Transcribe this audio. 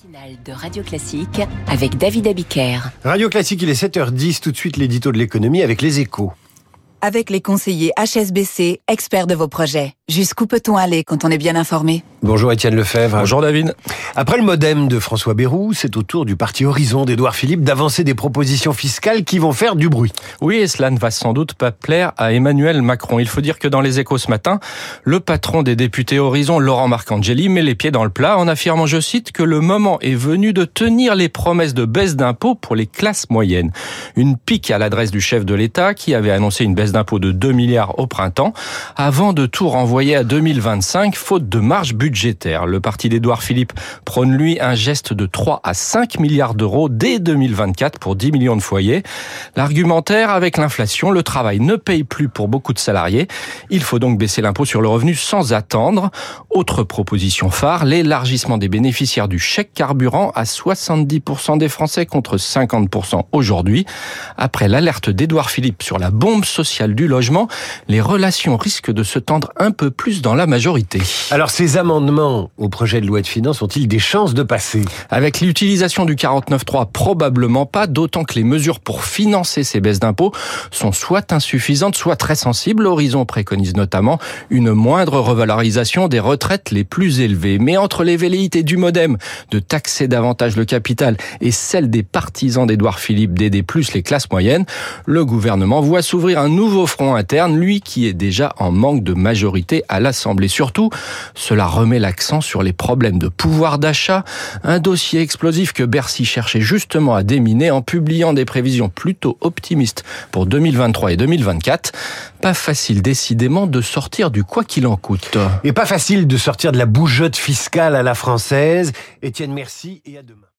matinale de Radio Classique avec David Abiker. Radio Classique, il est 7h10, tout de suite l'édito de l'économie avec les échos. Avec les conseillers HSBC, experts de vos projets. Jusqu'où peut-on aller quand on est bien informé? Bonjour Étienne Lefebvre. Bonjour David. Après le modem de François Bayrou, c'est au tour du parti Horizon d'Édouard Philippe d'avancer des propositions fiscales qui vont faire du bruit. Oui, et cela ne va sans doute pas plaire à Emmanuel Macron. Il faut dire que dans les échos ce matin, le patron des députés Horizon, Laurent Marcangeli, met les pieds dans le plat en affirmant, je cite, que le moment est venu de tenir les promesses de baisse d'impôts pour les classes moyennes. Une pique à l'adresse du chef de l'État qui avait annoncé une baisse d'impôts de 2 milliards au printemps avant de tout renvoyer à 2025 faute de marge budgétaire. Le parti d'Édouard Philippe prône lui un geste de 3 à 5 milliards d'euros dès 2024 pour 10 millions de foyers. L'argumentaire avec l'inflation, le travail ne paye plus pour beaucoup de salariés. Il faut donc baisser l'impôt sur le revenu sans attendre. Autre proposition phare, l'élargissement des bénéficiaires du chèque carburant à 70% des Français contre 50% aujourd'hui. Après l'alerte d'Édouard Philippe sur la bombe sociale du logement, les relations risquent de se tendre un peu plus dans la majorité. Alors ces amendements au projet de loi de finances ont-ils des chances de passer? Avec l'utilisation du 49.3, probablement pas, d'autant que les mesures pour financer ces baisses d'impôts sont soit insuffisantes, soit très sensibles. Horizon préconise notamment une moindre revalorisation des retraites les plus élevées. Mais entre les velléités du modem de taxer davantage le capital et celle des partisans d'Édouard Philippe d'aider plus les classes moyennes, le gouvernement voit s'ouvrir un nouveau front interne, lui qui est déjà en manque de majorité à l'Assemblée. Surtout, cela remet l'accent sur les problèmes de pouvoir d'achat, un dossier explosif que Bercy cherchait justement à déminer en publiant des prévisions plutôt optimistes pour 2023 et 2024. Pas facile décidément de sortir du quoi qu'il en coûte. Et pas facile de sortir de la bougeotte fiscale à la française. Étienne, merci et à demain.